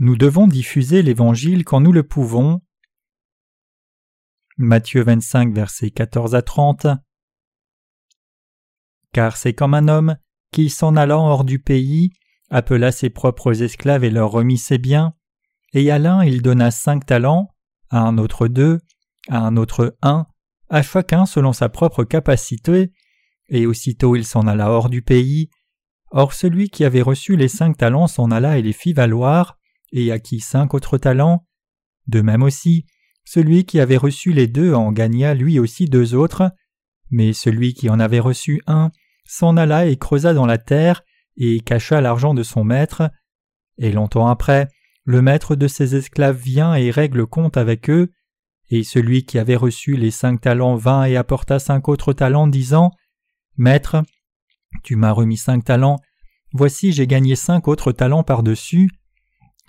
Nous devons diffuser l'Évangile quand nous le pouvons. Matthieu 25, versets 14 à 30. Car c'est comme un homme qui, s'en allant hors du pays, appela ses propres esclaves et leur remit ses biens, et à l'un il donna cinq talents, à un autre deux, à un autre un, à chacun selon sa propre capacité, et aussitôt il s'en alla hors du pays. Or celui qui avait reçu les cinq talents s'en alla et les fit valoir, et acquit cinq autres talents. De même aussi, celui qui avait reçu les deux en gagna lui aussi deux autres, mais celui qui en avait reçu un s'en alla et creusa dans la terre, et cacha l'argent de son maître. Et longtemps après, le maître de ses esclaves vient et règle compte avec eux, et celui qui avait reçu les cinq talents vint et apporta cinq autres talents, disant Maître, tu m'as remis cinq talents, voici j'ai gagné cinq autres talents par-dessus.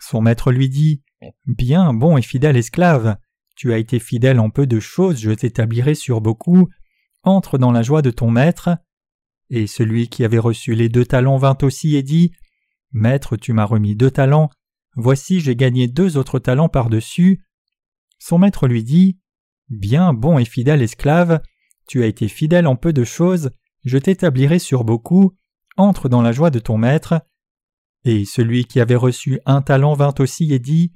Son maître lui dit Bien, bon et fidèle esclave, tu as été fidèle en peu de choses, je t'établirai sur beaucoup, entre dans la joie de ton maître. Et celui qui avait reçu les deux talents vint aussi et dit Maître, tu m'as remis deux talents, voici j'ai gagné deux autres talents par-dessus. Son maître lui dit Bien, bon et fidèle esclave, tu as été fidèle en peu de choses, je t'établirai sur beaucoup, entre dans la joie de ton maître. Et celui qui avait reçu un talent vint aussi et dit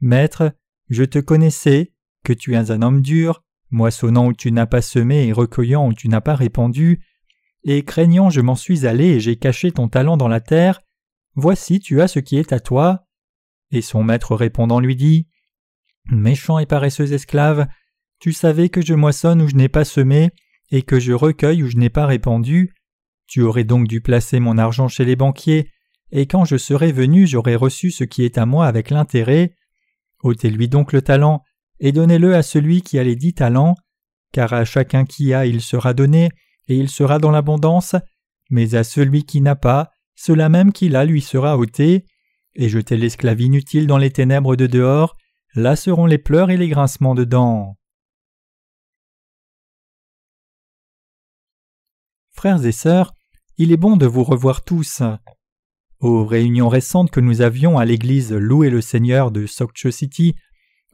Maître, je te connaissais, que tu es un homme dur, moissonnant où tu n'as pas semé et recueillant où tu n'as pas répandu, et craignant je m'en suis allé et j'ai caché ton talent dans la terre, voici tu as ce qui est à toi. Et son maître répondant lui dit Méchant et paresseux esclave, tu savais que je moissonne où je n'ai pas semé, et que je recueille où je n'ai pas répandu. Tu aurais donc dû placer mon argent chez les banquiers, et quand je serai venu j'aurais reçu ce qui est à moi avec l'intérêt. ôtez-lui donc le talent, et donnez-le à celui qui a les dix talents, car à chacun qui a il sera donné, et il sera dans l'abondance, mais à celui qui n'a pas, cela même qu'il a lui sera ôté, et jetez l'esclave inutile dans les ténèbres de dehors, là seront les pleurs et les grincements de dents. Frères et sœurs, il est bon de vous revoir tous. Aux réunions récentes que nous avions à l'église Louer le Seigneur de Sokcho City,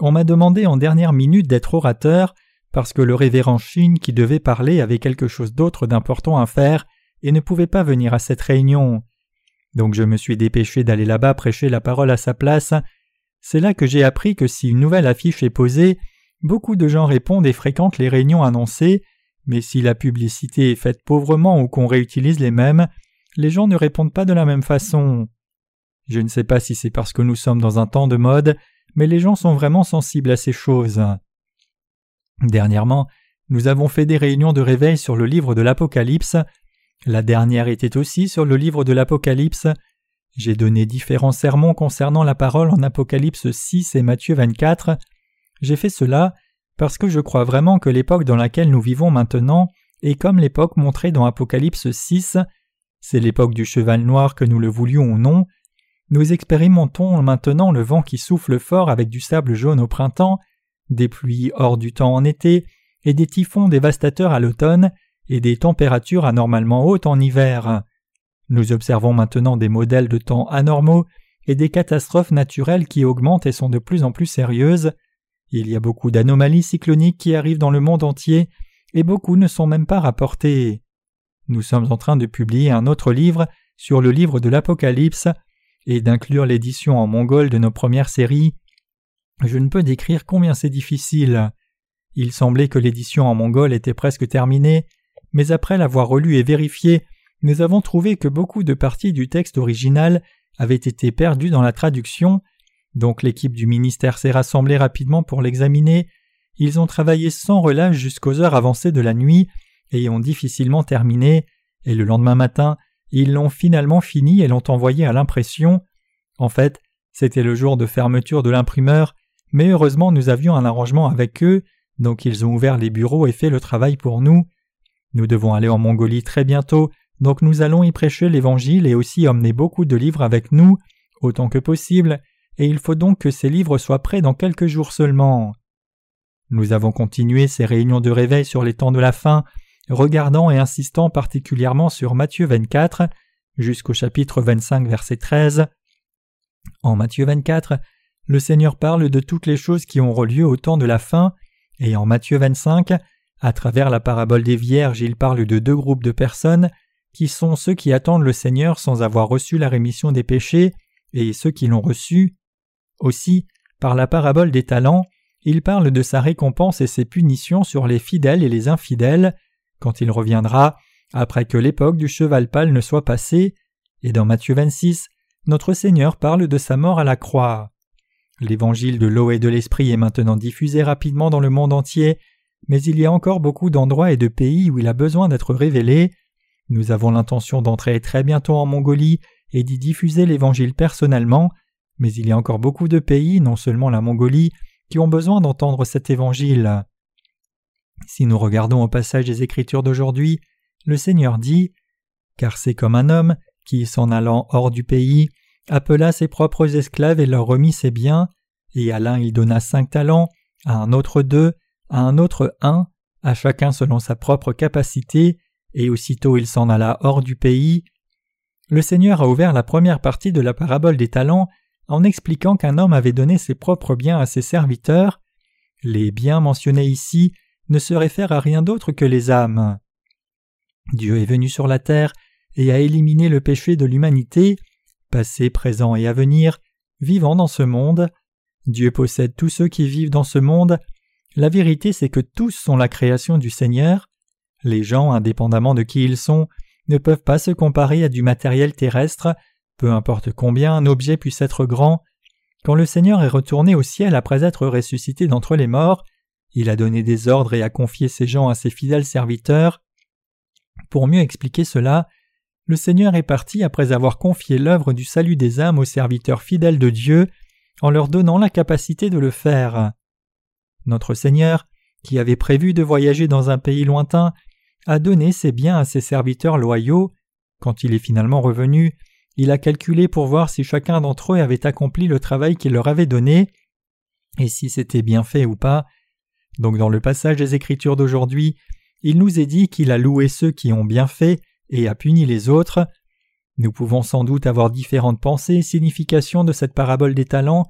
on m'a demandé en dernière minute d'être orateur parce que le révérend Shin qui devait parler avait quelque chose d'autre d'important à faire et ne pouvait pas venir à cette réunion. Donc je me suis dépêché d'aller là-bas prêcher la parole à sa place. C'est là que j'ai appris que si une nouvelle affiche est posée, beaucoup de gens répondent et fréquentent les réunions annoncées, mais si la publicité est faite pauvrement ou qu'on réutilise les mêmes, les gens ne répondent pas de la même façon. Je ne sais pas si c'est parce que nous sommes dans un temps de mode, mais les gens sont vraiment sensibles à ces choses. Dernièrement, nous avons fait des réunions de réveil sur le livre de l'Apocalypse. La dernière était aussi sur le livre de l'Apocalypse. J'ai donné différents sermons concernant la parole en Apocalypse 6 et Matthieu 24. J'ai fait cela parce que je crois vraiment que l'époque dans laquelle nous vivons maintenant est comme l'époque montrée dans Apocalypse 6. C'est l'époque du cheval noir que nous le voulions ou non. Nous expérimentons maintenant le vent qui souffle fort avec du sable jaune au printemps des pluies hors du temps en été, et des typhons dévastateurs à l'automne, et des températures anormalement hautes en hiver. Nous observons maintenant des modèles de temps anormaux et des catastrophes naturelles qui augmentent et sont de plus en plus sérieuses. Il y a beaucoup d'anomalies cycloniques qui arrivent dans le monde entier, et beaucoup ne sont même pas rapportées. Nous sommes en train de publier un autre livre sur le livre de l'Apocalypse, et d'inclure l'édition en mongol de nos premières séries, je ne peux décrire combien c'est difficile. Il semblait que l'édition en mongol était presque terminée, mais après l'avoir relu et vérifié, nous avons trouvé que beaucoup de parties du texte original avaient été perdues dans la traduction, donc l'équipe du ministère s'est rassemblée rapidement pour l'examiner. Ils ont travaillé sans relâche jusqu'aux heures avancées de la nuit ont difficilement terminé, et le lendemain matin, ils l'ont finalement fini et l'ont envoyé à l'impression. En fait, c'était le jour de fermeture de l'imprimeur, mais heureusement nous avions un arrangement avec eux, donc ils ont ouvert les bureaux et fait le travail pour nous. Nous devons aller en Mongolie très bientôt, donc nous allons y prêcher l'Évangile et aussi emmener beaucoup de livres avec nous, autant que possible, et il faut donc que ces livres soient prêts dans quelques jours seulement. Nous avons continué ces réunions de réveil sur les temps de la fin, regardant et insistant particulièrement sur Matthieu 24 jusqu'au chapitre 25 verset 13. En Matthieu 24, le Seigneur parle de toutes les choses qui auront lieu au temps de la fin, et en Matthieu 25, à travers la parabole des vierges, il parle de deux groupes de personnes qui sont ceux qui attendent le Seigneur sans avoir reçu la rémission des péchés et ceux qui l'ont reçu. Aussi, par la parabole des talents, il parle de sa récompense et ses punitions sur les fidèles et les infidèles, quand il reviendra, après que l'époque du cheval pâle ne soit passée, et dans Matthieu 26, notre Seigneur parle de sa mort à la croix. L'évangile de l'eau et de l'esprit est maintenant diffusé rapidement dans le monde entier, mais il y a encore beaucoup d'endroits et de pays où il a besoin d'être révélé. Nous avons l'intention d'entrer très bientôt en Mongolie et d'y diffuser l'Évangile personnellement, mais il y a encore beaucoup de pays, non seulement la Mongolie, qui ont besoin d'entendre cet Évangile. Si nous regardons au passage des Écritures d'aujourd'hui, le Seigneur dit Car c'est comme un homme qui, s'en allant hors du pays, appela ses propres esclaves et leur remit ses biens, et à l'un il donna cinq talents, à un autre deux, à un autre un, à chacun selon sa propre capacité, et aussitôt il s'en alla hors du pays. Le Seigneur a ouvert la première partie de la parabole des talents en expliquant qu'un homme avait donné ses propres biens à ses serviteurs. Les biens mentionnés ici ne se réfèrent à rien d'autre que les âmes. Dieu est venu sur la terre et a éliminé le péché de l'humanité, passé, présent et à venir, vivant dans ce monde. Dieu possède tous ceux qui vivent dans ce monde. La vérité c'est que tous sont la création du Seigneur. Les gens, indépendamment de qui ils sont, ne peuvent pas se comparer à du matériel terrestre, peu importe combien un objet puisse être grand. Quand le Seigneur est retourné au ciel après être ressuscité d'entre les morts, il a donné des ordres et a confié ses gens à ses fidèles serviteurs. Pour mieux expliquer cela, le Seigneur est parti après avoir confié l'œuvre du salut des âmes aux serviteurs fidèles de Dieu, en leur donnant la capacité de le faire. Notre Seigneur, qui avait prévu de voyager dans un pays lointain, a donné ses biens à ses serviteurs loyaux. Quand il est finalement revenu, il a calculé pour voir si chacun d'entre eux avait accompli le travail qu'il leur avait donné, et si c'était bien fait ou pas. Donc dans le passage des Écritures d'aujourd'hui, il nous est dit qu'il a loué ceux qui ont bien fait et a puni les autres. Nous pouvons sans doute avoir différentes pensées et significations de cette parabole des talents.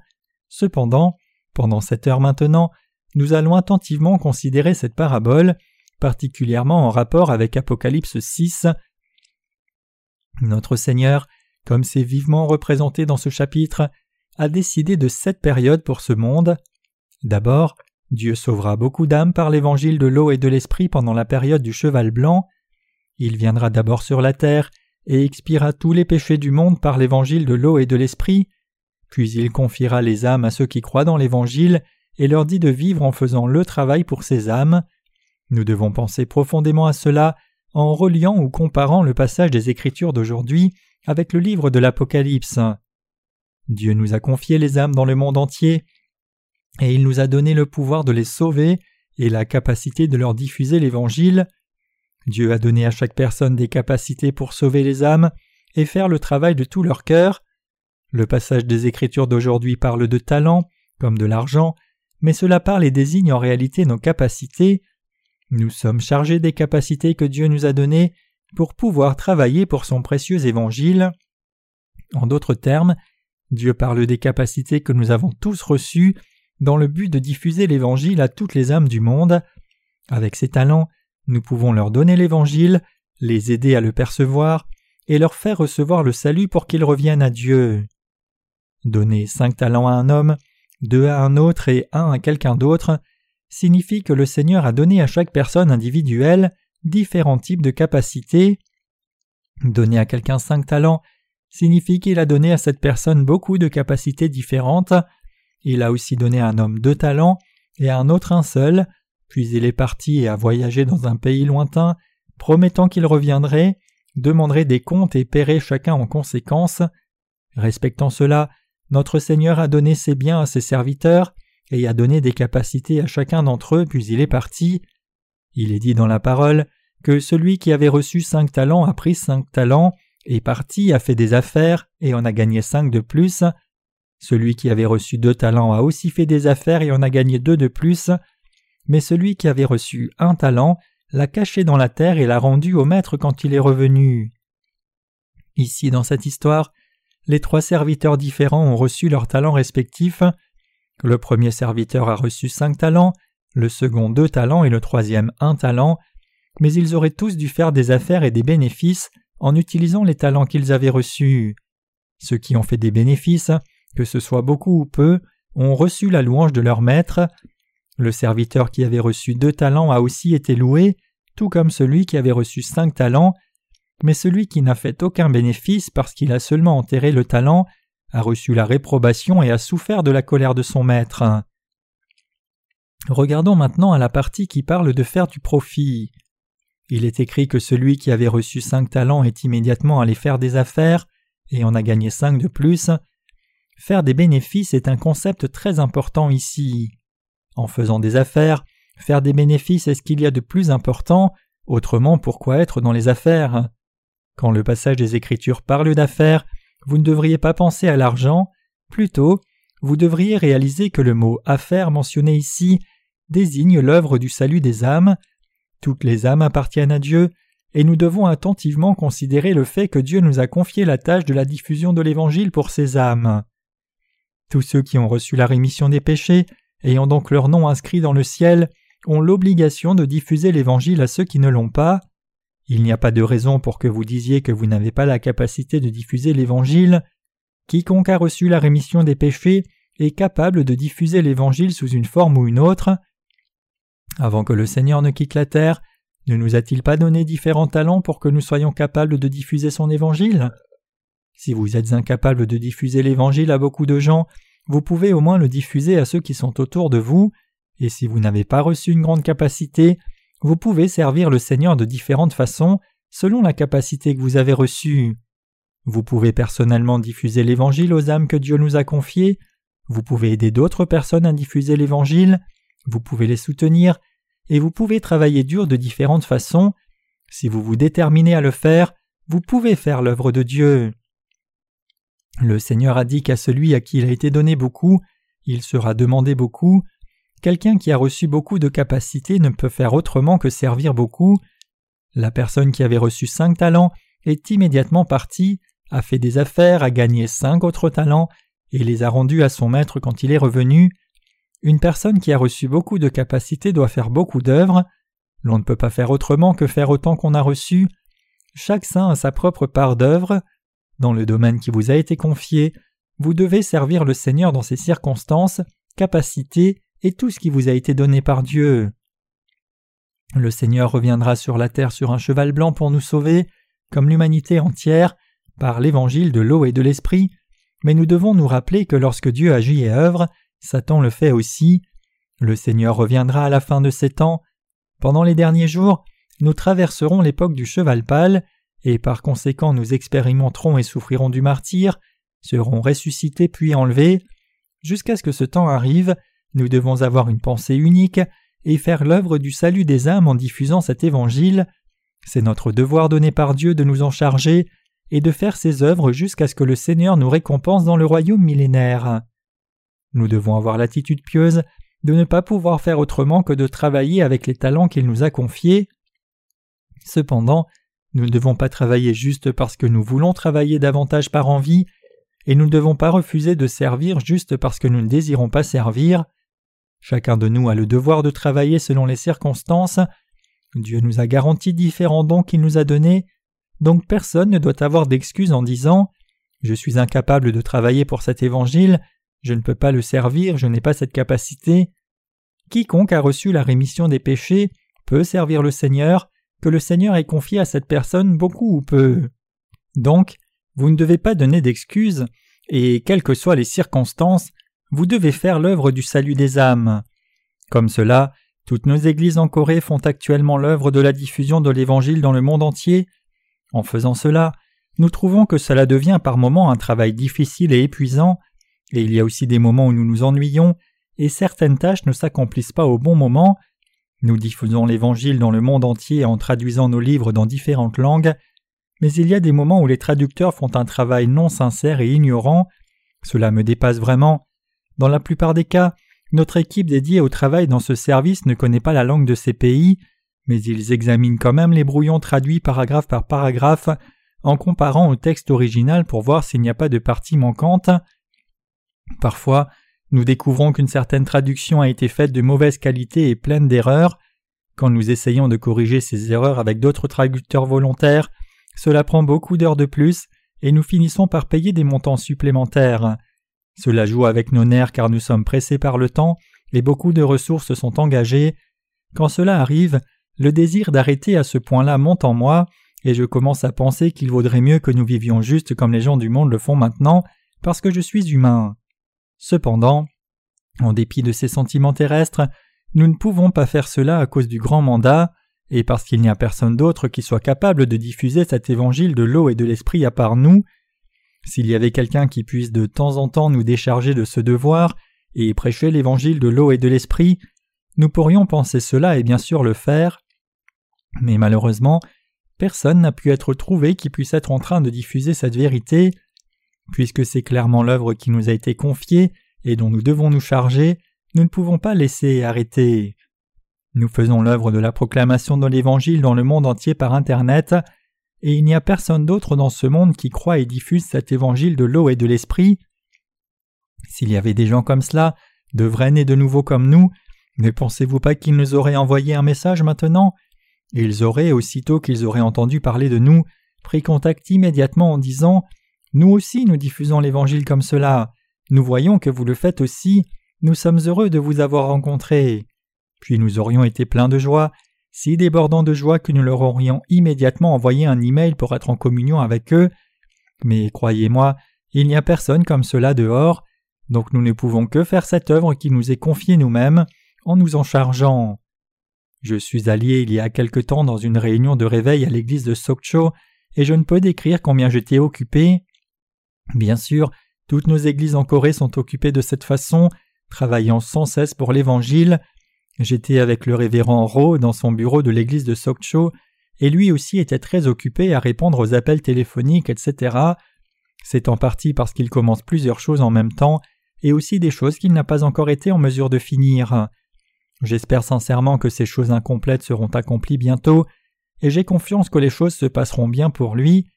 Cependant, pendant cette heure maintenant, nous allons attentivement considérer cette parabole, particulièrement en rapport avec Apocalypse 6. Notre Seigneur, comme c'est vivement représenté dans ce chapitre, a décidé de sept périodes pour ce monde. D'abord, Dieu sauvera beaucoup d'âmes par l'évangile de l'eau et de l'esprit pendant la période du cheval blanc. Il viendra d'abord sur la terre et expiera tous les péchés du monde par l'évangile de l'eau et de l'esprit, puis il confiera les âmes à ceux qui croient dans l'évangile et leur dit de vivre en faisant le travail pour ces âmes. Nous devons penser profondément à cela en reliant ou comparant le passage des Écritures d'aujourd'hui avec le livre de l'Apocalypse. Dieu nous a confié les âmes dans le monde entier, et il nous a donné le pouvoir de les sauver et la capacité de leur diffuser l'Évangile. Dieu a donné à chaque personne des capacités pour sauver les âmes et faire le travail de tout leur cœur. Le passage des Écritures d'aujourd'hui parle de talent, comme de l'argent, mais cela parle et désigne en réalité nos capacités. Nous sommes chargés des capacités que Dieu nous a données pour pouvoir travailler pour son précieux évangile. En d'autres termes, Dieu parle des capacités que nous avons tous reçues dans le but de diffuser l'évangile à toutes les âmes du monde. Avec ces talents, nous pouvons leur donner l'évangile, les aider à le percevoir et leur faire recevoir le salut pour qu'ils reviennent à Dieu. Donner cinq talents à un homme deux à un autre et un à quelqu'un d'autre, signifie que le Seigneur a donné à chaque personne individuelle différents types de capacités. Donner à quelqu'un cinq talents signifie qu'il a donné à cette personne beaucoup de capacités différentes. Il a aussi donné un homme deux talents et à un autre un seul, puis il est parti et a voyagé dans un pays lointain, promettant qu'il reviendrait, demanderait des comptes et paierait chacun en conséquence. Respectant cela, notre Seigneur a donné ses biens à ses serviteurs et a donné des capacités à chacun d'entre eux, puis il est parti. Il est dit dans la parole que celui qui avait reçu cinq talents a pris cinq talents, est parti, a fait des affaires et en a gagné cinq de plus. Celui qui avait reçu deux talents a aussi fait des affaires et en a gagné deux de plus. Mais celui qui avait reçu un talent l'a caché dans la terre et l'a rendu au maître quand il est revenu. Ici, dans cette histoire, les trois serviteurs différents ont reçu leurs talents respectifs. Le premier serviteur a reçu cinq talents, le second deux talents et le troisième un talent, mais ils auraient tous dû faire des affaires et des bénéfices en utilisant les talents qu'ils avaient reçus. Ceux qui ont fait des bénéfices, que ce soit beaucoup ou peu, ont reçu la louange de leur maître. Le serviteur qui avait reçu deux talents a aussi été loué, tout comme celui qui avait reçu cinq talents, mais celui qui n'a fait aucun bénéfice parce qu'il a seulement enterré le talent a reçu la réprobation et a souffert de la colère de son maître. Regardons maintenant à la partie qui parle de faire du profit. Il est écrit que celui qui avait reçu cinq talents est immédiatement allé faire des affaires et en a gagné cinq de plus. Faire des bénéfices est un concept très important ici. En faisant des affaires, faire des bénéfices est ce qu'il y a de plus important, autrement pourquoi être dans les affaires? Quand le passage des Écritures parle d'affaires, vous ne devriez pas penser à l'argent, plutôt vous devriez réaliser que le mot affaire mentionné ici désigne l'œuvre du salut des âmes. Toutes les âmes appartiennent à Dieu, et nous devons attentivement considérer le fait que Dieu nous a confié la tâche de la diffusion de l'Évangile pour ces âmes. Tous ceux qui ont reçu la rémission des péchés, ayant donc leur nom inscrit dans le ciel, ont l'obligation de diffuser l'Évangile à ceux qui ne l'ont pas. Il n'y a pas de raison pour que vous disiez que vous n'avez pas la capacité de diffuser l'Évangile. Quiconque a reçu la rémission des péchés est capable de diffuser l'Évangile sous une forme ou une autre. Avant que le Seigneur ne quitte la terre, ne nous a-t-il pas donné différents talents pour que nous soyons capables de diffuser son Évangile? Si vous êtes incapable de diffuser l'Évangile à beaucoup de gens, vous pouvez au moins le diffuser à ceux qui sont autour de vous, et si vous n'avez pas reçu une grande capacité, vous pouvez servir le Seigneur de différentes façons selon la capacité que vous avez reçue. Vous pouvez personnellement diffuser l'Évangile aux âmes que Dieu nous a confiées, vous pouvez aider d'autres personnes à diffuser l'Évangile, vous pouvez les soutenir, et vous pouvez travailler dur de différentes façons. Si vous vous déterminez à le faire, vous pouvez faire l'œuvre de Dieu. Le Seigneur a dit qu'à celui à qui il a été donné beaucoup, il sera demandé beaucoup. Quelqu'un qui a reçu beaucoup de capacités ne peut faire autrement que servir beaucoup. La personne qui avait reçu cinq talents est immédiatement partie, a fait des affaires, a gagné cinq autres talents, et les a rendus à son maître quand il est revenu. Une personne qui a reçu beaucoup de capacités doit faire beaucoup d'œuvres. L'on ne peut pas faire autrement que faire autant qu'on a reçu. Chaque saint a sa propre part d'œuvre. Dans le domaine qui vous a été confié, vous devez servir le Seigneur dans ses circonstances, capacités et tout ce qui vous a été donné par Dieu. Le Seigneur reviendra sur la terre sur un cheval blanc pour nous sauver, comme l'humanité entière, par l'évangile de l'eau et de l'esprit, mais nous devons nous rappeler que lorsque Dieu agit et œuvre, Satan le fait aussi. Le Seigneur reviendra à la fin de ces temps. Pendant les derniers jours, nous traverserons l'époque du cheval pâle, et par conséquent nous expérimenterons et souffrirons du martyr, serons ressuscités puis enlevés. Jusqu'à ce que ce temps arrive, nous devons avoir une pensée unique et faire l'œuvre du salut des âmes en diffusant cet évangile. C'est notre devoir donné par Dieu de nous en charger et de faire ces œuvres jusqu'à ce que le Seigneur nous récompense dans le royaume millénaire. Nous devons avoir l'attitude pieuse de ne pas pouvoir faire autrement que de travailler avec les talents qu'il nous a confiés. Cependant, nous ne devons pas travailler juste parce que nous voulons travailler davantage par envie, et nous ne devons pas refuser de servir juste parce que nous ne désirons pas servir. Chacun de nous a le devoir de travailler selon les circonstances. Dieu nous a garanti différents dons qu'il nous a donnés, donc personne ne doit avoir d'excuses en disant Je suis incapable de travailler pour cet évangile, je ne peux pas le servir, je n'ai pas cette capacité. Quiconque a reçu la rémission des péchés peut servir le Seigneur, que le Seigneur ait confié à cette personne beaucoup ou peu. Donc, vous ne devez pas donner d'excuses, et quelles que soient les circonstances, vous devez faire l'œuvre du salut des âmes. Comme cela, toutes nos églises en Corée font actuellement l'œuvre de la diffusion de l'Évangile dans le monde entier. En faisant cela, nous trouvons que cela devient par moments un travail difficile et épuisant, et il y a aussi des moments où nous nous ennuyons, et certaines tâches ne s'accomplissent pas au bon moment. Nous diffusons l'Évangile dans le monde entier en traduisant nos livres dans différentes langues, mais il y a des moments où les traducteurs font un travail non sincère et ignorant. Cela me dépasse vraiment. Dans la plupart des cas, notre équipe dédiée au travail dans ce service ne connaît pas la langue de ces pays, mais ils examinent quand même les brouillons traduits paragraphe par paragraphe en comparant au texte original pour voir s'il n'y a pas de partie manquante. Parfois, nous découvrons qu'une certaine traduction a été faite de mauvaise qualité et pleine d'erreurs. Quand nous essayons de corriger ces erreurs avec d'autres traducteurs volontaires, cela prend beaucoup d'heures de plus et nous finissons par payer des montants supplémentaires. Cela joue avec nos nerfs car nous sommes pressés par le temps et beaucoup de ressources sont engagées. Quand cela arrive, le désir d'arrêter à ce point-là monte en moi, et je commence à penser qu'il vaudrait mieux que nous vivions juste comme les gens du monde le font maintenant, parce que je suis humain. Cependant, en dépit de ces sentiments terrestres, nous ne pouvons pas faire cela à cause du grand mandat, et parce qu'il n'y a personne d'autre qui soit capable de diffuser cet évangile de l'eau et de l'esprit à part nous. S'il y avait quelqu'un qui puisse de temps en temps nous décharger de ce devoir et prêcher l'évangile de l'eau et de l'esprit, nous pourrions penser cela et bien sûr le faire. Mais malheureusement, personne n'a pu être trouvé qui puisse être en train de diffuser cette vérité. Puisque c'est clairement l'œuvre qui nous a été confiée et dont nous devons nous charger, nous ne pouvons pas laisser arrêter. Nous faisons l'œuvre de la proclamation de l'Évangile dans le monde entier par Internet, et il n'y a personne d'autre dans ce monde qui croit et diffuse cet Évangile de l'eau et de l'Esprit. S'il y avait des gens comme cela, de vrais nés de nouveau comme nous, ne pensez-vous pas qu'ils nous auraient envoyé un message maintenant? Ils auraient, aussitôt qu'ils auraient entendu parler de nous, pris contact immédiatement en disant Nous aussi nous diffusons l'Évangile comme cela, nous voyons que vous le faites aussi, nous sommes heureux de vous avoir rencontré. Puis nous aurions été pleins de joie, si débordants de joie que nous leur aurions immédiatement envoyé un email pour être en communion avec eux. Mais croyez-moi, il n'y a personne comme cela dehors, donc nous ne pouvons que faire cette œuvre qui nous est confiée nous-mêmes en nous en chargeant. Je suis allié il y a quelque temps dans une réunion de réveil à l'église de Sokcho et je ne peux décrire combien j'étais occupé. Bien sûr, toutes nos églises en Corée sont occupées de cette façon, travaillant sans cesse pour l'Évangile. J'étais avec le révérend Ro dans son bureau de l'église de Sokcho, et lui aussi était très occupé à répondre aux appels téléphoniques, etc. C'est en partie parce qu'il commence plusieurs choses en même temps, et aussi des choses qu'il n'a pas encore été en mesure de finir. J'espère sincèrement que ces choses incomplètes seront accomplies bientôt, et j'ai confiance que les choses se passeront bien pour lui.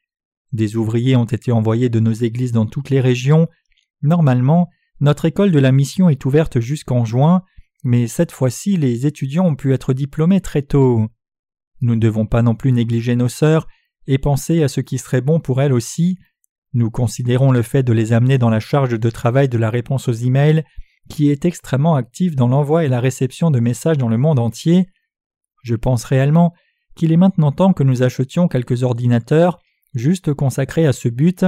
Des ouvriers ont été envoyés de nos églises dans toutes les régions. Normalement, notre école de la mission est ouverte jusqu'en juin, mais cette fois-ci les étudiants ont pu être diplômés très tôt. Nous ne devons pas non plus négliger nos sœurs et penser à ce qui serait bon pour elles aussi. Nous considérons le fait de les amener dans la charge de travail de la réponse aux emails, qui est extrêmement active dans l'envoi et la réception de messages dans le monde entier. Je pense réellement qu'il est maintenant temps que nous achetions quelques ordinateurs juste consacrés à ce but.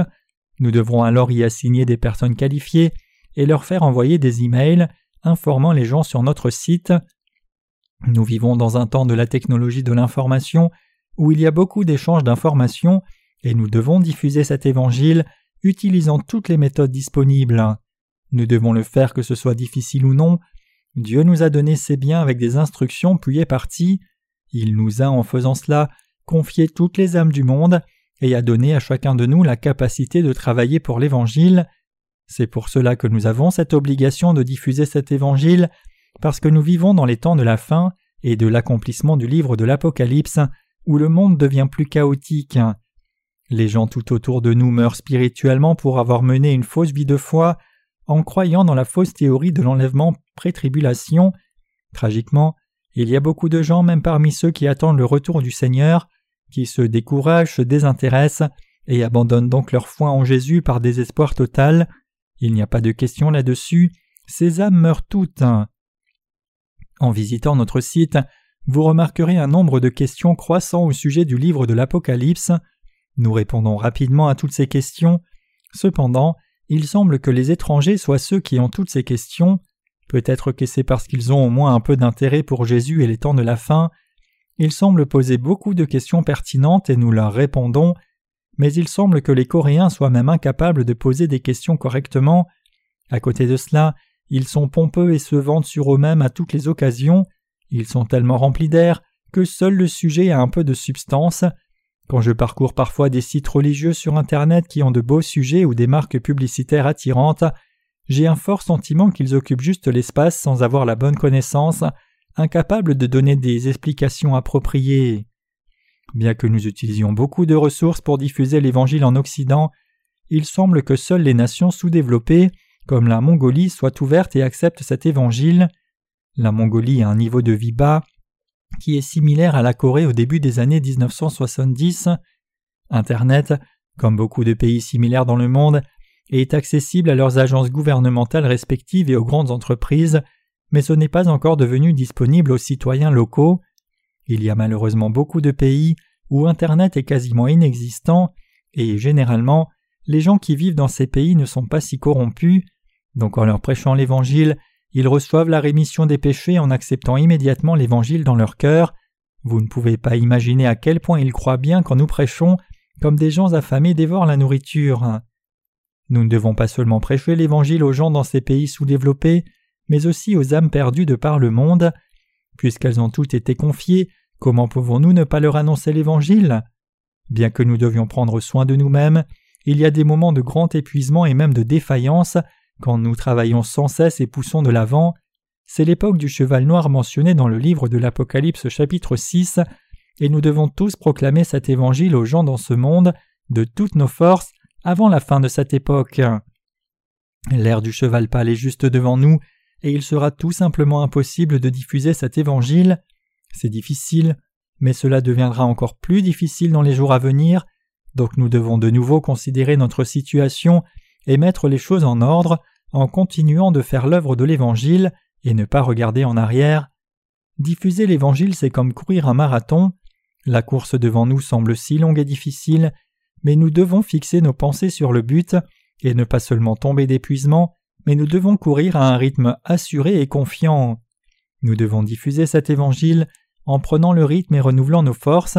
Nous devrons alors y assigner des personnes qualifiées et leur faire envoyer des emails informant les gens sur notre site. Nous vivons dans un temps de la technologie de l'information où il y a beaucoup d'échanges d'informations et nous devons diffuser cet évangile utilisant toutes les méthodes disponibles. Nous devons le faire que ce soit difficile ou non. Dieu nous a donné ses biens avec des instructions puis est parti. Il nous a en faisant cela confié toutes les âmes du monde et a donné à chacun de nous la capacité de travailler pour l'Évangile. C'est pour cela que nous avons cette obligation de diffuser cet Évangile, parce que nous vivons dans les temps de la fin et de l'accomplissement du livre de l'Apocalypse, où le monde devient plus chaotique. Les gens tout autour de nous meurent spirituellement pour avoir mené une fausse vie de foi, en croyant dans la fausse théorie de l'enlèvement pré-tribulation. Tragiquement, il y a beaucoup de gens, même parmi ceux qui attendent le retour du Seigneur, qui se découragent, se désintéressent et abandonnent donc leur foi en Jésus par désespoir total. Il n'y a pas de question là-dessus, ces âmes meurent toutes. En visitant notre site, vous remarquerez un nombre de questions croissant au sujet du livre de l'Apocalypse. Nous répondons rapidement à toutes ces questions. Cependant, il semble que les étrangers soient ceux qui ont toutes ces questions. Peut-être que c'est parce qu'ils ont au moins un peu d'intérêt pour Jésus et les temps de la fin. Ils semblent poser beaucoup de questions pertinentes et nous leur répondons, mais il semble que les Coréens soient même incapables de poser des questions correctement. À côté de cela, ils sont pompeux et se vantent sur eux-mêmes à toutes les occasions. Ils sont tellement remplis d'air que seul le sujet a un peu de substance. Quand je parcours parfois des sites religieux sur Internet qui ont de beaux sujets ou des marques publicitaires attirantes, j'ai un fort sentiment qu'ils occupent juste l'espace sans avoir la bonne connaissance, incapables de donner des explications appropriées. Bien que nous utilisions beaucoup de ressources pour diffuser l'Évangile en Occident, il semble que seules les nations sous-développées, comme la Mongolie, soient ouvertes et acceptent cet Évangile. La Mongolie a un niveau de vie bas qui est similaire à la Corée au début des années 1970. Internet, comme beaucoup de pays similaires dans le monde, est accessible à leurs agences gouvernementales respectives et aux grandes entreprises, mais ce n'est pas encore devenu disponible aux citoyens locaux. Il y a malheureusement beaucoup de pays où Internet est quasiment inexistant, et généralement, les gens qui vivent dans ces pays ne sont pas si corrompus, donc en leur prêchant l'Évangile, ils reçoivent la rémission des péchés en acceptant immédiatement l'Évangile dans leur cœur. Vous ne pouvez pas imaginer à quel point ils croient bien quand nous prêchons, comme des gens affamés dévorent la nourriture. Nous ne devons pas seulement prêcher l'Évangile aux gens dans ces pays sous-développés, mais aussi aux âmes perdues de par le monde. Puisqu'elles ont toutes été confiées, comment pouvons-nous ne pas leur annoncer l'Évangile? Bien que nous devions prendre soin de nous-mêmes, il y a des moments de grand épuisement et même de défaillance quand nous travaillons sans cesse et poussons de l'avant. C'est l'époque du cheval noir mentionné dans le livre de l'Apocalypse chapitre 6, et nous devons tous proclamer cet évangile aux gens dans ce monde de toutes nos forces avant la fin de cette époque. L'ère du cheval pâle est juste devant nous, et il sera tout simplement impossible de diffuser cet évangile. C'est difficile, mais cela deviendra encore plus difficile dans les jours à venir, donc nous devons de nouveau considérer notre situation et mettre les choses en ordre en continuant de faire l'œuvre de l'Évangile et ne pas regarder en arrière. Diffuser l'Évangile, c'est comme courir un marathon. La course devant nous semble si longue et difficile, mais nous devons fixer nos pensées sur le but et ne pas seulement tomber d'épuisement, mais nous devons courir à un rythme assuré et confiant. Nous devons diffuser cet évangile en prenant le rythme et renouvelant nos forces.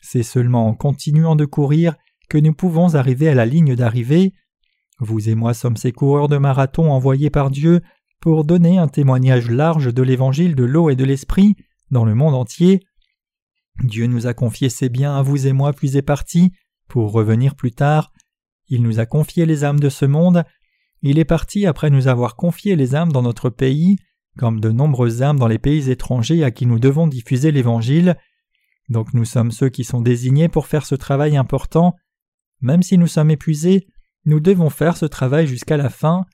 C'est seulement en continuant de courir que nous pouvons arriver à la ligne d'arrivée. Vous et moi sommes ces coureurs de marathon envoyés par Dieu pour donner un témoignage large de l'évangile de l'eau et de l'esprit dans le monde entier. Dieu nous a confié ses biens à vous et moi puis est parti pour revenir plus tard. Il nous a confié les âmes de ce monde. Il est parti après nous avoir confié les âmes dans notre pays, comme de nombreuses âmes dans les pays étrangers à qui nous devons diffuser l'Évangile. Donc nous sommes ceux qui sont désignés pour faire ce travail important. Même si nous sommes épuisés, nous devons faire ce travail jusqu'à la fin.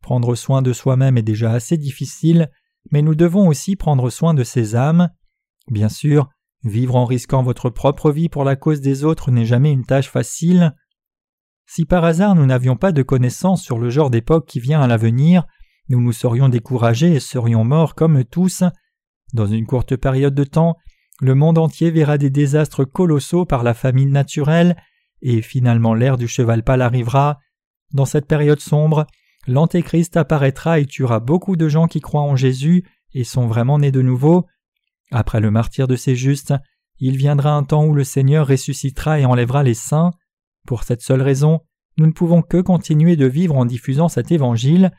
Prendre soin de soi-même est déjà assez difficile, mais nous devons aussi prendre soin de ces âmes. Bien sûr, Vivre en risquant votre propre vie pour la cause des autres n'est jamais une tâche facile. Si par hasard nous n'avions pas de connaissances sur le genre d'époque qui vient à l'avenir, nous nous serions découragés et serions morts comme tous. Dans une courte période de temps, le monde entier verra des désastres colossaux par la famine naturelle, et finalement l'ère du cheval pâle arrivera. Dans cette période sombre, l'Antéchrist apparaîtra et tuera beaucoup de gens qui croient en Jésus et sont vraiment nés de nouveau. Après le martyr de ces justes, il viendra un temps où le Seigneur ressuscitera et enlèvera les saints. Pour cette seule raison, nous ne pouvons que continuer de vivre en diffusant cet évangile,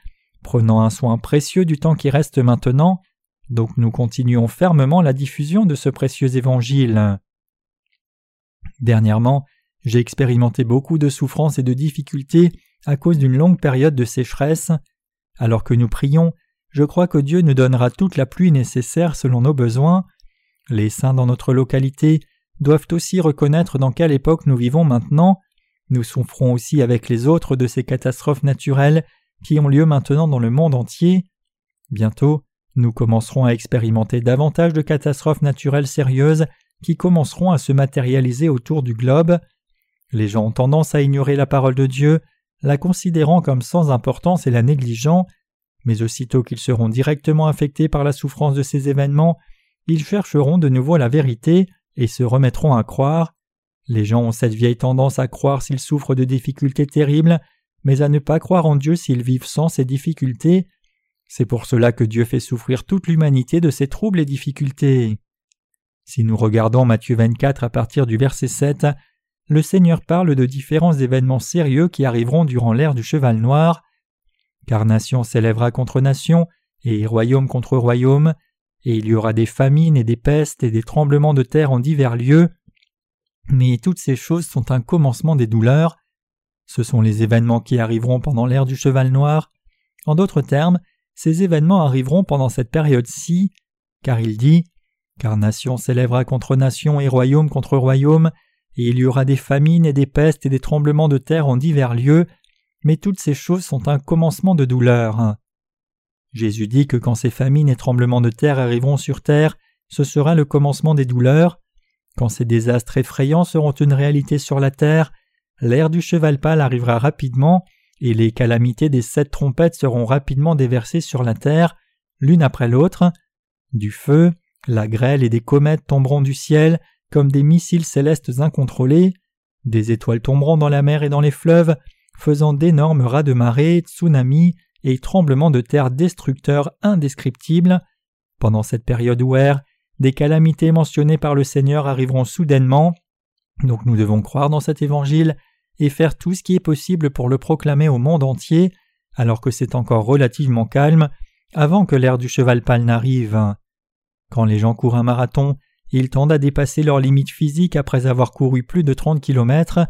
prenant un soin précieux du temps qui reste maintenant, donc nous continuons fermement la diffusion de ce précieux évangile. Dernièrement, j'ai expérimenté beaucoup de souffrances et de difficultés à cause d'une longue période de sécheresse. Alors que nous prions, je crois que Dieu nous donnera toute la pluie nécessaire selon nos besoins. Les saints dans notre localité doivent aussi reconnaître dans quelle époque nous vivons maintenant. Nous souffrons aussi avec les autres de ces catastrophes naturelles qui ont lieu maintenant dans le monde entier. Bientôt, nous commencerons à expérimenter davantage de catastrophes naturelles sérieuses qui commenceront à se matérialiser autour du globe. Les gens ont tendance à ignorer la parole de Dieu, la considérant comme sans importance et la négligeant, mais aussitôt qu'ils seront directement affectés par la souffrance de ces événements, ils chercheront de nouveau la vérité et se remettront à croire. Les gens ont cette vieille tendance à croire s'ils souffrent de difficultés terribles, mais à ne pas croire en Dieu s'ils vivent sans ces difficultés. C'est pour cela que Dieu fait souffrir toute l'humanité de ces troubles et difficultés. Si nous regardons Matthieu 24 à partir du verset 7, le Seigneur parle de différents événements sérieux qui arriveront durant l'ère du cheval noir, car nation s'élèvera contre nation, et royaume contre royaume, et il y aura des famines et des pestes et des tremblements de terre en divers lieux. Mais toutes ces choses sont un commencement des douleurs. Ce sont les événements qui arriveront pendant l'ère du cheval noir. En d'autres termes, ces événements arriveront pendant cette période-ci, car il dit car nation s'élèvera contre nation et royaume contre royaume, et il y aura des famines et des pestes et des tremblements de terre en divers lieux, mais toutes ces choses sont un commencement de douleur. Jésus dit que quand ces famines et tremblements de terre arriveront sur terre, ce sera le commencement des douleurs. Quand ces désastres effrayants seront une réalité sur la terre, l'ère du cheval pâle arrivera rapidement, et les calamités des sept trompettes seront rapidement déversées sur la terre, l'une après l'autre. Du feu, la grêle et des comètes tomberont du ciel comme des missiles célestes incontrôlés, des étoiles tomberont dans la mer et dans les fleuves, faisant d'énormes rats de marée, tsunamis et tremblements de terre destructeurs indescriptibles. Pendant cette période ouère, des calamités mentionnées par le Seigneur arriveront soudainement, donc nous devons croire dans cet évangile et faire tout ce qui est possible pour le proclamer au monde entier, alors que c'est encore relativement calme, avant que l'ère du cheval pâle n'arrive. Quand les gens courent un marathon, ils tendent à dépasser leurs limites physiques après avoir couru plus de 30 kilomètres.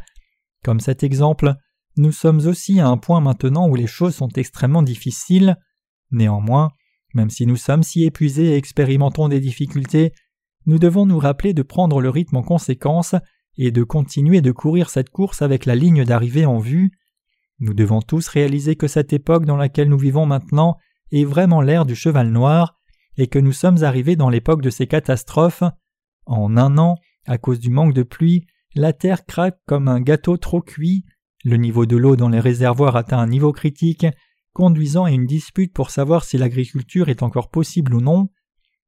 Comme cet exemple, nous sommes aussi à un point maintenant où les choses sont extrêmement difficiles. Néanmoins, même si nous sommes si épuisés et expérimentons des difficultés, nous devons nous rappeler de prendre le rythme en conséquence et de continuer de courir cette course avec la ligne d'arrivée en vue. Nous devons tous réaliser que cette époque dans laquelle nous vivons maintenant est vraiment l'ère du cheval noir, et que nous sommes arrivés dans l'époque de ces catastrophes. En un an, à cause du manque de pluie, la terre craque comme un gâteau trop cuit, le niveau de l'eau dans les réservoirs atteint un niveau critique, conduisant à une dispute pour savoir si l'agriculture est encore possible ou non.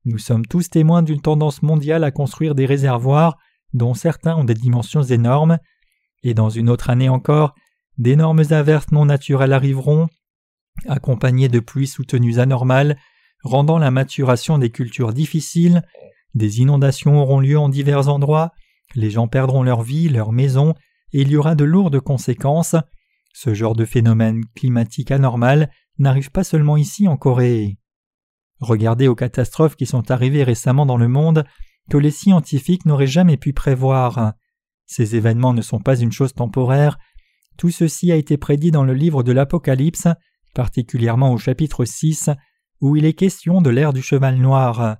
Nous sommes tous témoins d'une tendance mondiale à construire des réservoirs dont certains ont des dimensions énormes, et dans une autre année encore, d'énormes averses non naturelles arriveront, accompagnées de pluies soutenues anormales, rendant la maturation des cultures difficile, des inondations auront lieu en divers endroits, les gens perdront leur vie, leur maison, et il y aura de lourdes conséquences. Ce genre de phénomène climatique anormal n'arrive pas seulement ici en Corée. Regardez aux catastrophes qui sont arrivées récemment dans le monde que les scientifiques n'auraient jamais pu prévoir. Ces événements ne sont pas une chose temporaire. Tout ceci a été prédit dans le livre de l'Apocalypse, particulièrement au chapitre 6, où il est question de l'ère du cheval noir.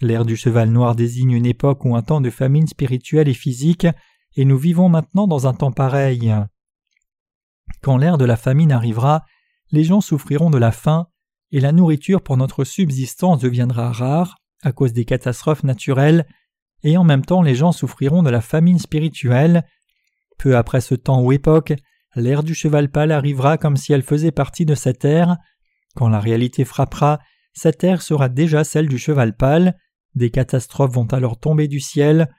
L'ère du cheval noir désigne une époque ou un temps de famine spirituelle et physique, et nous vivons maintenant dans un temps pareil. Quand l'ère de la famine arrivera, les gens souffriront de la faim, et la nourriture pour notre subsistance deviendra rare à cause des catastrophes naturelles, et en même temps les gens souffriront de la famine spirituelle. Peu après ce temps ou époque, l'ère du cheval pâle arrivera comme si elle faisait partie de cette ère. Quand la réalité frappera, cette ère sera déjà celle du cheval pâle, des catastrophes vont alors tomber du ciel.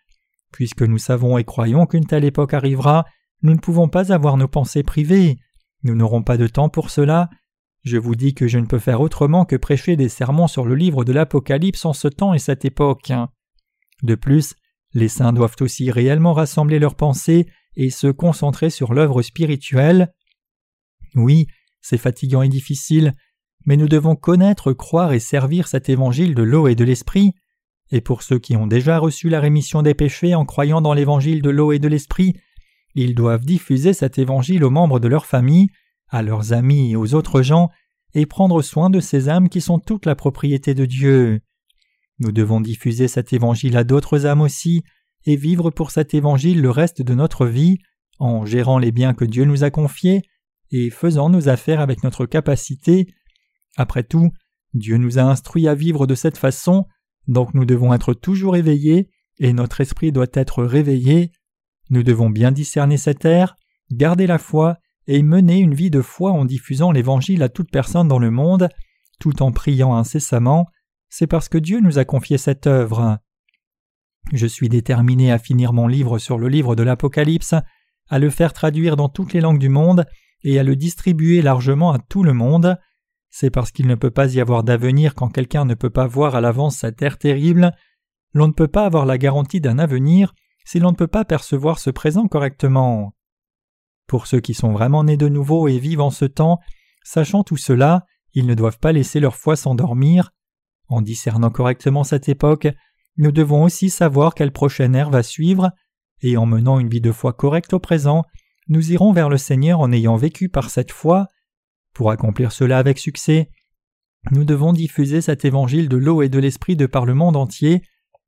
Puisque nous savons et croyons qu'une telle époque arrivera, nous ne pouvons pas avoir nos pensées privées. Nous n'aurons pas de temps pour cela. Je vous dis que je ne peux faire autrement que prêcher des sermons sur le livre de l'Apocalypse en ce temps et cette époque. De plus, les saints doivent aussi réellement rassembler leurs pensées et se concentrer sur l'œuvre spirituelle. Oui, c'est fatigant et difficile, mais nous devons connaître, croire et servir cet évangile de l'eau et de l'esprit. Et pour ceux qui ont déjà reçu la rémission des péchés en croyant dans l'évangile de l'eau et de l'esprit, ils doivent diffuser cet évangile aux membres de leur famille, à leurs amis et aux autres gens, et prendre soin de ces âmes qui sont toute la propriété de Dieu. Nous devons diffuser cet évangile à d'autres âmes aussi, et vivre pour cet évangile le reste de notre vie, en gérant les biens que Dieu nous a confiés, et faisant nos affaires avec notre capacité. Après tout, Dieu nous a instruits à vivre de cette façon, donc nous devons être toujours éveillés, et notre esprit doit être réveillé. Nous devons bien discerner cette ère, garder la foi, et mener une vie de foi en diffusant l'Évangile à toute personne dans le monde, tout en priant incessamment, c'est parce que Dieu nous a confié cette œuvre. Je suis déterminé à finir mon livre sur le livre de l'Apocalypse, à le faire traduire dans toutes les langues du monde et à le distribuer largement à tout le monde. C'est parce qu'il ne peut pas y avoir d'avenir quand quelqu'un ne peut pas voir à l'avance sa terre terrible. L'on ne peut pas avoir la garantie d'un avenir si l'on ne peut pas percevoir ce présent correctement. Pour ceux qui sont vraiment nés de nouveau et vivent en ce temps, sachant tout cela, ils ne doivent pas laisser leur foi s'endormir. En discernant correctement cette époque, nous devons aussi savoir quelle prochaine ère va suivre, et en menant une vie de foi correcte au présent, nous irons vers le Seigneur en ayant vécu par cette foi. Pour accomplir cela avec succès, nous devons diffuser cet évangile de l'eau et de l'esprit de par le monde entier,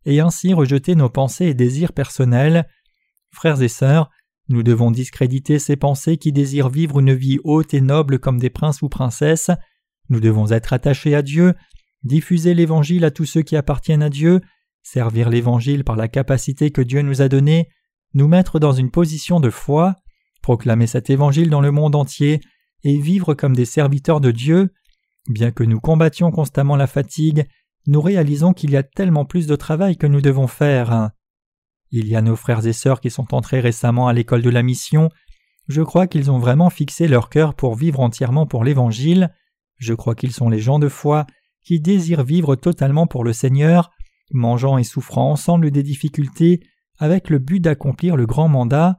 et ainsi rejeter nos pensées et désirs personnels. Frères et sœurs, nous devons discréditer ces pensées qui désirent vivre une vie haute et noble comme des princes ou princesses. Nous devons être attachés à Dieu, diffuser l'Évangile à tous ceux qui appartiennent à Dieu, servir l'Évangile par la capacité que Dieu nous a donnée, nous mettre dans une position de foi, proclamer cet Évangile dans le monde entier et vivre comme des serviteurs de Dieu. Bien que nous combattions constamment la fatigue, nous réalisons qu'il y a tellement plus de travail que nous devons faire. Il y a nos frères et sœurs qui sont entrés récemment à l'école de la mission. Je crois qu'ils ont vraiment fixé leur cœur pour vivre entièrement pour l'Évangile. Je crois qu'ils sont les gens de foi qui désirent vivre totalement pour le Seigneur, mangeant et souffrant ensemble des difficultés, avec le but d'accomplir le grand mandat.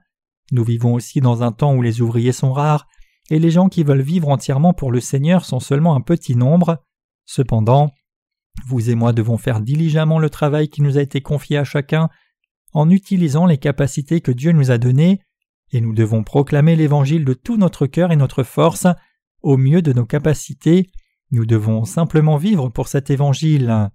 Nous vivons aussi dans un temps où les ouvriers sont rares, et les gens qui veulent vivre entièrement pour le Seigneur sont seulement un petit nombre. Cependant, vous et moi devons faire diligemment le travail qui nous a été confié à chacun en utilisant les capacités que Dieu nous a données, et nous devons proclamer l'Évangile de tout notre cœur et notre force, au mieux de nos capacités, nous devons simplement vivre pour cet Évangile.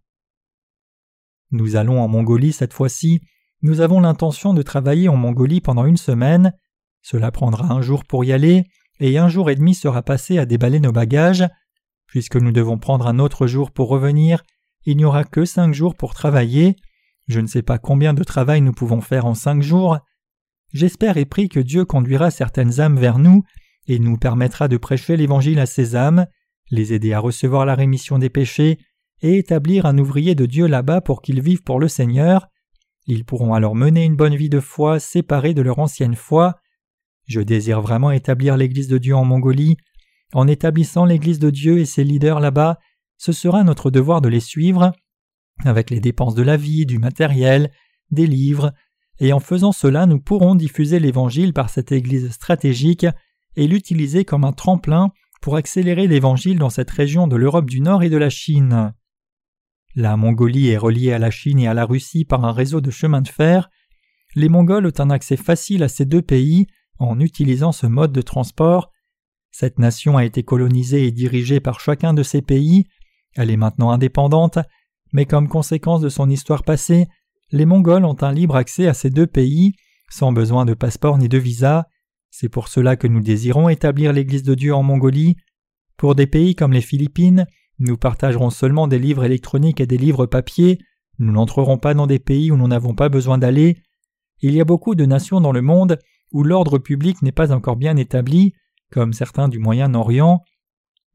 Nous allons en Mongolie cette fois-ci, nous avons l'intention de travailler en Mongolie pendant une semaine, cela prendra un jour pour y aller, et un jour et demi sera passé à déballer nos bagages. Puisque nous devons prendre un autre jour pour revenir, il n'y aura que cinq jours pour travailler. Je ne sais pas combien de travail nous pouvons faire en cinq jours. J'espère et prie que Dieu conduira certaines âmes vers nous et nous permettra de prêcher l'Évangile à ces âmes, les aider à recevoir la rémission des péchés et établir un ouvrier de Dieu là-bas pour qu'ils vivent pour le Seigneur. Ils pourront alors mener une bonne vie de foi séparée de leur ancienne foi. Je désire vraiment établir l'Église de Dieu en Mongolie. En établissant l'Église de Dieu et ses leaders là-bas, ce sera notre devoir de les suivre, avec les dépenses de la vie, du matériel, des livres, et en faisant cela nous pourrons diffuser l'Évangile par cette Église stratégique et l'utiliser comme un tremplin pour accélérer l'Évangile dans cette région de l'Europe du Nord et de la Chine. La Mongolie est reliée à la Chine et à la Russie par un réseau de chemins de fer. Les Mongols ont un accès facile à ces deux pays en utilisant ce mode de transport. Cette nation a été colonisée et dirigée par chacun de ces pays. Elle est maintenant indépendante, mais comme conséquence de son histoire passée, les Mongols ont un libre accès à ces deux pays, sans besoin de passeport ni de visa. C'est pour cela que nous désirons établir l'Église de Dieu en Mongolie. Pour des pays comme les Philippines, nous partagerons seulement des livres électroniques et des livres papier, nous n'entrerons pas dans des pays où nous n'avons pas besoin d'aller. Il y a beaucoup de nations dans le monde où l'ordre public n'est pas encore bien établi, comme certains du Moyen-Orient.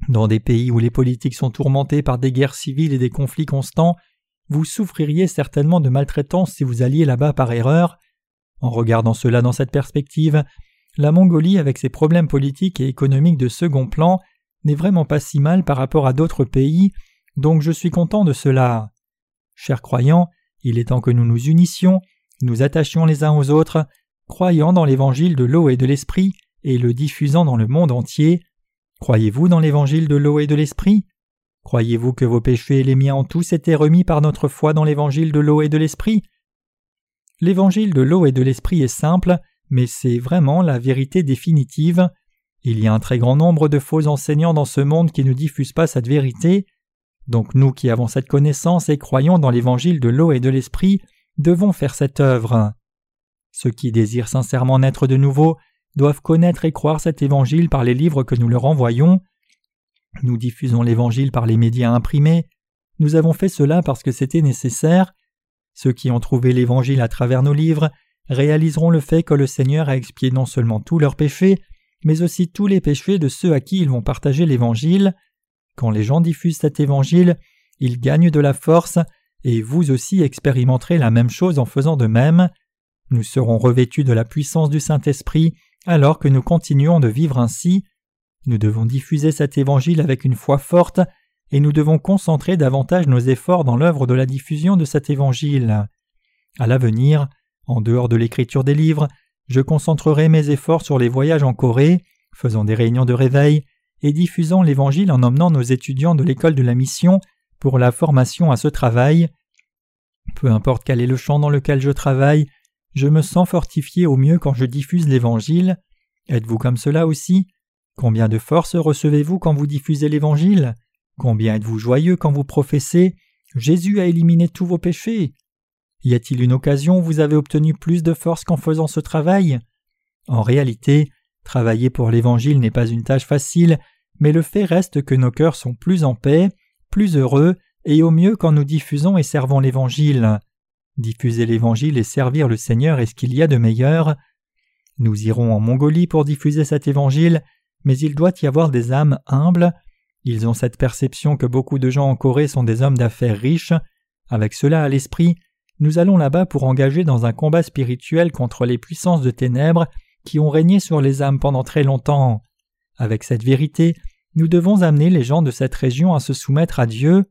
Dans des pays où les politiques sont tourmentées par des guerres civiles et des conflits constants, vous souffririez certainement de maltraitance si vous alliez là-bas par erreur. En regardant cela dans cette perspective, la Mongolie, avec ses problèmes politiques et économiques de second plan, n'est vraiment pas si mal par rapport à d'autres pays, donc je suis content de cela. Chers croyants, il est temps que nous nous unissions, nous attachions les uns aux autres, croyant dans l'évangile de l'eau et de l'esprit, et le diffusant dans le monde entier. Croyez-vous dans l'évangile de l'eau et de l'esprit? Croyez-vous que vos péchés et les miens ont tous été remis par notre foi dans l'évangile de l'eau et de l'esprit? L'évangile de l'eau et de l'esprit est simple, mais c'est vraiment la vérité définitive. Il y a un très grand nombre de faux enseignants dans ce monde qui ne diffusent pas cette vérité. Donc nous qui avons cette connaissance et croyons dans l'évangile de l'eau et de l'esprit, devons faire cette œuvre. Ceux qui désirent sincèrement naître de nouveau doivent connaître et croire cet évangile par les livres que nous leur envoyons. Nous diffusons l'évangile par les médias imprimés. Nous avons fait cela parce que c'était nécessaire. Ceux qui ont trouvé l'évangile à travers nos livres réaliseront le fait que le Seigneur a expié non seulement tous leurs péchés, mais aussi tous les péchés de ceux à qui ils vont partager l'Évangile. Quand les gens diffusent cet Évangile, ils gagnent de la force, et vous aussi expérimenterez la même chose en faisant de même. Nous serons revêtus de la puissance du Saint-Esprit alors que nous continuons de vivre ainsi. Nous devons diffuser cet Évangile avec une foi forte, et nous devons concentrer davantage nos efforts dans l'œuvre de la diffusion de cet Évangile. À l'avenir, en dehors de l'écriture des livres, je concentrerai mes efforts sur les voyages en Corée, faisant des réunions de réveil et diffusant l'Évangile en emmenant nos étudiants de l'école de la mission pour la formation à ce travail. Peu importe quel est le champ dans lequel je travaille, je me sens fortifié au mieux quand je diffuse l'Évangile. Êtes-vous comme cela aussi? Combien de force recevez-vous quand vous diffusez l'Évangile? Combien êtes-vous joyeux quand vous professez Jésus a éliminé tous vos péchés Y a-t-il une occasion où vous avez obtenu plus de force qu'en faisant ce travail? En réalité, travailler pour l'Évangile n'est pas une tâche facile, mais le fait reste que nos cœurs sont plus en paix, plus heureux, et au mieux quand nous diffusons et servons l'Évangile. Diffuser l'Évangile et servir le Seigneur est ce qu'il y a de meilleur. Nous irons en Mongolie pour diffuser cet Évangile, mais il doit y avoir des âmes humbles. Ils ont cette perception que beaucoup de gens en Corée sont des hommes d'affaires riches. Avec cela à l'esprit, nous allons là-bas pour engager dans un combat spirituel contre les puissances de ténèbres qui ont régné sur les âmes pendant très longtemps. Avec cette vérité, nous devons amener les gens de cette région à se soumettre à Dieu.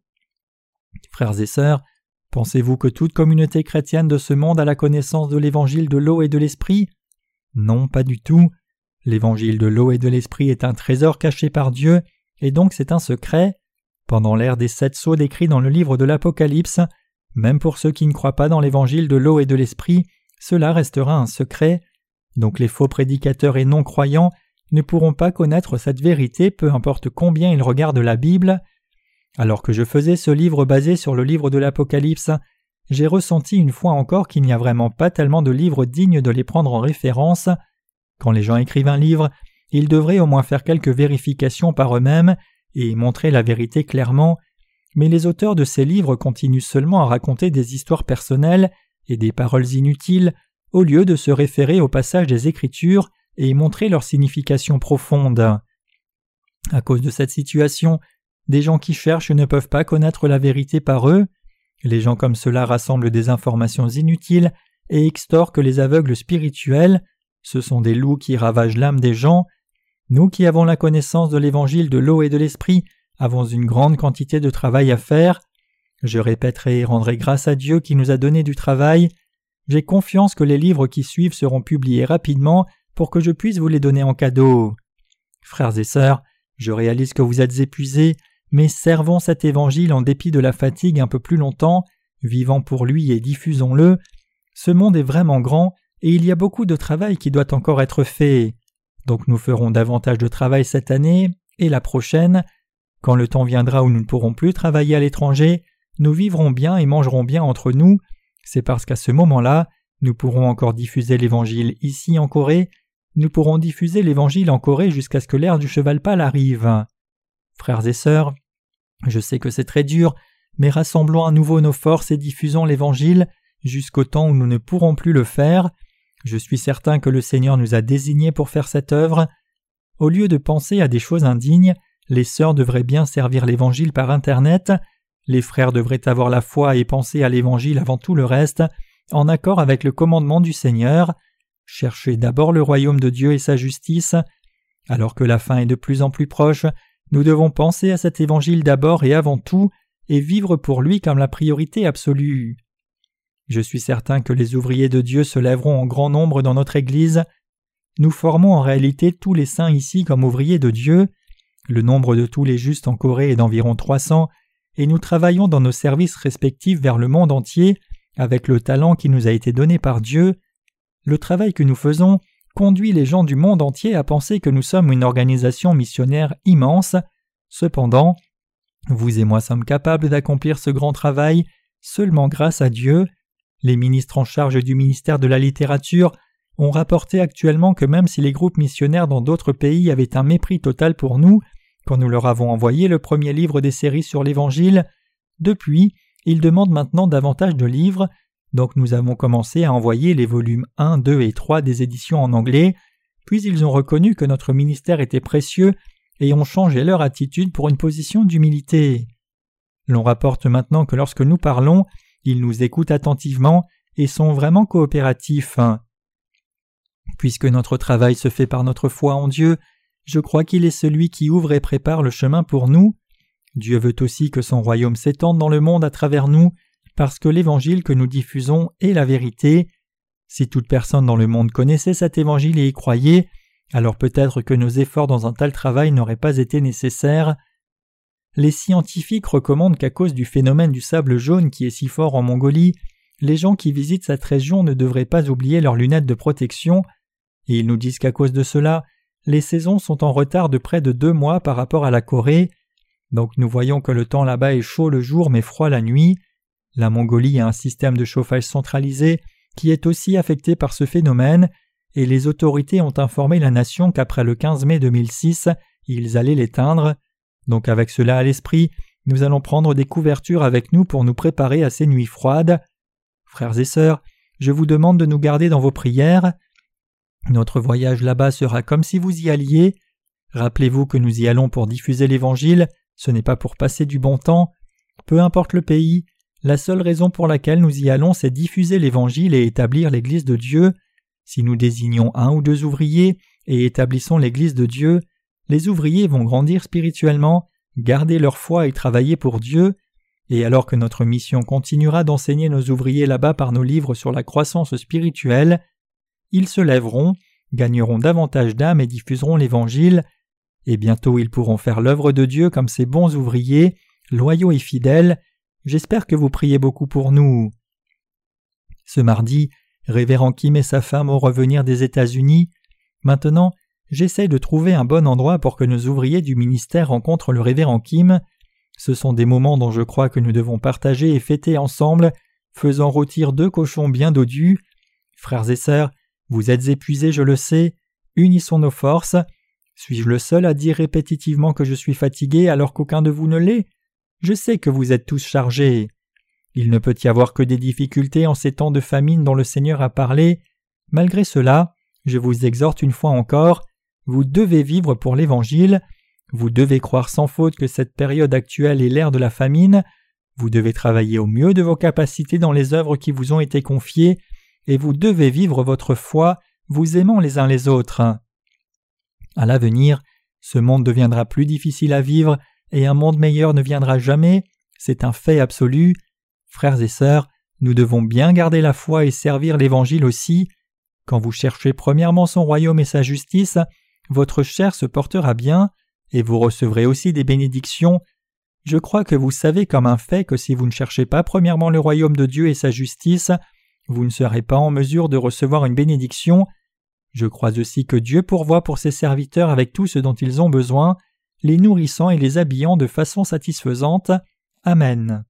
Frères et sœurs, pensez-vous que toute communauté chrétienne de ce monde a la connaissance de l'évangile de l'eau et de l'esprit? Non, pas du tout. L'évangile de l'eau et de l'esprit est un trésor caché par Dieu, et donc c'est un secret. Pendant l'ère des sept sceaux décrits dans le livre de l'Apocalypse, même pour ceux qui ne croient pas dans l'évangile de l'eau et de l'esprit, cela restera un secret. Donc les faux prédicateurs et non-croyants ne pourront pas connaître cette vérité peu importe combien ils regardent la Bible. Alors que je faisais ce livre basé sur le livre de l'Apocalypse, j'ai ressenti une fois encore qu'il n'y a vraiment pas tellement de livres dignes de les prendre en référence. Quand les gens écrivent un livre, ils devraient au moins faire quelques vérifications par eux-mêmes et montrer la vérité clairement, mais les auteurs de ces livres continuent seulement à raconter des histoires personnelles et des paroles inutiles au lieu de se référer au passage des Écritures et y montrer leur signification profonde. À cause de cette situation, des gens qui cherchent ne peuvent pas connaître la vérité par eux. Les gens comme cela rassemblent des informations inutiles et extorquent les aveugles spirituels. Ce sont des loups qui ravagent l'âme des gens. Nous qui avons la connaissance de l'évangile de l'eau et de l'esprit avons une grande quantité de travail à faire. Je répéterai et rendrai grâce à Dieu qui nous a donné du travail. J'ai confiance que les livres qui suivent seront publiés rapidement pour que je puisse vous les donner en cadeau. Frères et sœurs, je réalise que vous êtes épuisés, mais servons cet évangile en dépit de la fatigue un peu plus longtemps, vivant pour lui et diffusons-le. Ce monde est vraiment grand et il y a beaucoup de travail qui doit encore être fait. Donc nous ferons davantage de travail cette année et la prochaine. Quand le temps viendra où nous ne pourrons plus travailler à l'étranger, nous vivrons bien et mangerons bien entre nous. C'est parce qu'à ce moment-là, nous pourrons encore diffuser l'Évangile ici en Corée, nous pourrons diffuser l'Évangile en Corée jusqu'à ce que l'ère du cheval pâle arrive. Frères et sœurs, je sais que c'est très dur, mais rassemblons à nouveau nos forces et diffusons l'Évangile jusqu'au temps où nous ne pourrons plus le faire. Je suis certain que le Seigneur nous a désignés pour faire cette œuvre. Au lieu de penser à des choses indignes, les sœurs devraient bien servir l'Évangile par Internet, les frères devraient avoir la foi et penser à l'Évangile avant tout le reste, en accord avec le commandement du Seigneur. Cherchez d'abord le royaume de Dieu et sa justice. Alors que la fin est de plus en plus proche, nous devons penser à cet Évangile d'abord et avant tout, et vivre pour lui comme la priorité absolue. Je suis certain que les ouvriers de Dieu se lèveront en grand nombre dans notre Église. Nous formons en réalité tous les saints ici comme ouvriers de Dieu. Le nombre de tous les justes en Corée est d'environ 300, et nous travaillons dans nos services respectifs vers le monde entier avec le talent qui nous a été donné par Dieu. Le travail que nous faisons conduit les gens du monde entier à penser que nous sommes une organisation missionnaire immense. Cependant, vous et moi sommes capables d'accomplir ce grand travail seulement grâce à Dieu. Les ministres en charge du ministère de la littérature ont rapporté actuellement que même si les groupes missionnaires dans d'autres pays avaient un mépris total pour nous, quand nous leur avons envoyé le premier livre des séries sur l'Évangile. Depuis, ils demandent maintenant davantage de livres, donc nous avons commencé à envoyer les volumes 1, 2 et 3 des éditions en anglais, puis ils ont reconnu que notre ministère était précieux et ont changé leur attitude pour une position d'humilité. L'on rapporte maintenant que lorsque nous parlons, ils nous écoutent attentivement et sont vraiment coopératifs. Puisque notre travail se fait par notre foi en Dieu, je crois qu'il est celui qui ouvre et prépare le chemin pour nous. Dieu veut aussi que son royaume s'étende dans le monde à travers nous, parce que l'évangile que nous diffusons est la vérité. Si toute personne dans le monde connaissait cet évangile et y croyait, alors peut-être que nos efforts dans un tel travail n'auraient pas été nécessaires. Les scientifiques recommandent qu'à cause du phénomène du sable jaune qui est si fort en Mongolie, les gens qui visitent cette région ne devraient pas oublier leurs lunettes de protection, et ils nous disent qu'à cause de cela, les saisons sont en retard de près de deux mois par rapport à la Corée, donc nous voyons que le temps là-bas est chaud le jour mais froid la nuit. La Mongolie a un système de chauffage centralisé qui est aussi affecté par ce phénomène, et les autorités ont informé la nation qu'après le 15 mai 2006, ils allaient l'éteindre. Donc avec cela à l'esprit, nous allons prendre des couvertures avec nous pour nous préparer à ces nuits froides. Frères et sœurs, je vous demande de nous garder dans vos prières. Notre voyage là-bas sera comme si vous y alliez. Rappelez-vous que nous y allons pour diffuser l'Évangile, ce n'est pas pour passer du bon temps. Peu importe le pays, la seule raison pour laquelle nous y allons, c'est diffuser l'Évangile et établir l'Église de Dieu. Si nous désignons un ou deux ouvriers et établissons l'Église de Dieu, les ouvriers vont grandir spirituellement, garder leur foi et travailler pour Dieu, et alors que notre mission continuera d'enseigner nos ouvriers là-bas par nos livres sur la croissance spirituelle, ils se lèveront, gagneront davantage d'âmes et diffuseront l'Évangile, et bientôt ils pourront faire l'œuvre de Dieu comme ces bons ouvriers, loyaux et fidèles. J'espère que vous priez beaucoup pour nous. Ce mardi, Révérend Kim et sa femme ont revenir des États-Unis. Maintenant, j'essaie de trouver un bon endroit pour que nos ouvriers du ministère rencontrent le Révérend Kim. Ce sont des moments dont je crois que nous devons partager et fêter ensemble, faisant rôtir deux cochons bien dodus. Frères et sœurs, vous êtes épuisés, je le sais. Unissons nos forces. Suis-je le seul à dire répétitivement que je suis fatigué alors qu'aucun de vous ne l'est? Je sais que vous êtes tous chargés. Il ne peut y avoir que des difficultés en ces temps de famine dont le Seigneur a parlé. Malgré cela, je vous exhorte une fois encore, vous devez vivre pour l'Évangile, vous devez croire sans faute que cette période actuelle est l'ère de la famine, vous devez travailler au mieux de vos capacités dans les œuvres qui vous ont été confiées, et vous devez vivre votre foi, vous aimant les uns les autres. À l'avenir, ce monde deviendra plus difficile à vivre et un monde meilleur ne viendra jamais, c'est un fait absolu. Frères et sœurs, nous devons bien garder la foi et servir l'Évangile aussi. Quand vous cherchez premièrement son royaume et sa justice, votre chair se portera bien, et vous recevrez aussi des bénédictions. Je crois que vous savez comme un fait que si vous ne cherchez pas premièrement le royaume de Dieu et sa justice, vous ne serez pas en mesure de recevoir une bénédiction, je crois aussi que Dieu pourvoit pour ses serviteurs avec tout ce dont ils ont besoin, les nourrissant et les habillant de façon satisfaisante. Amen.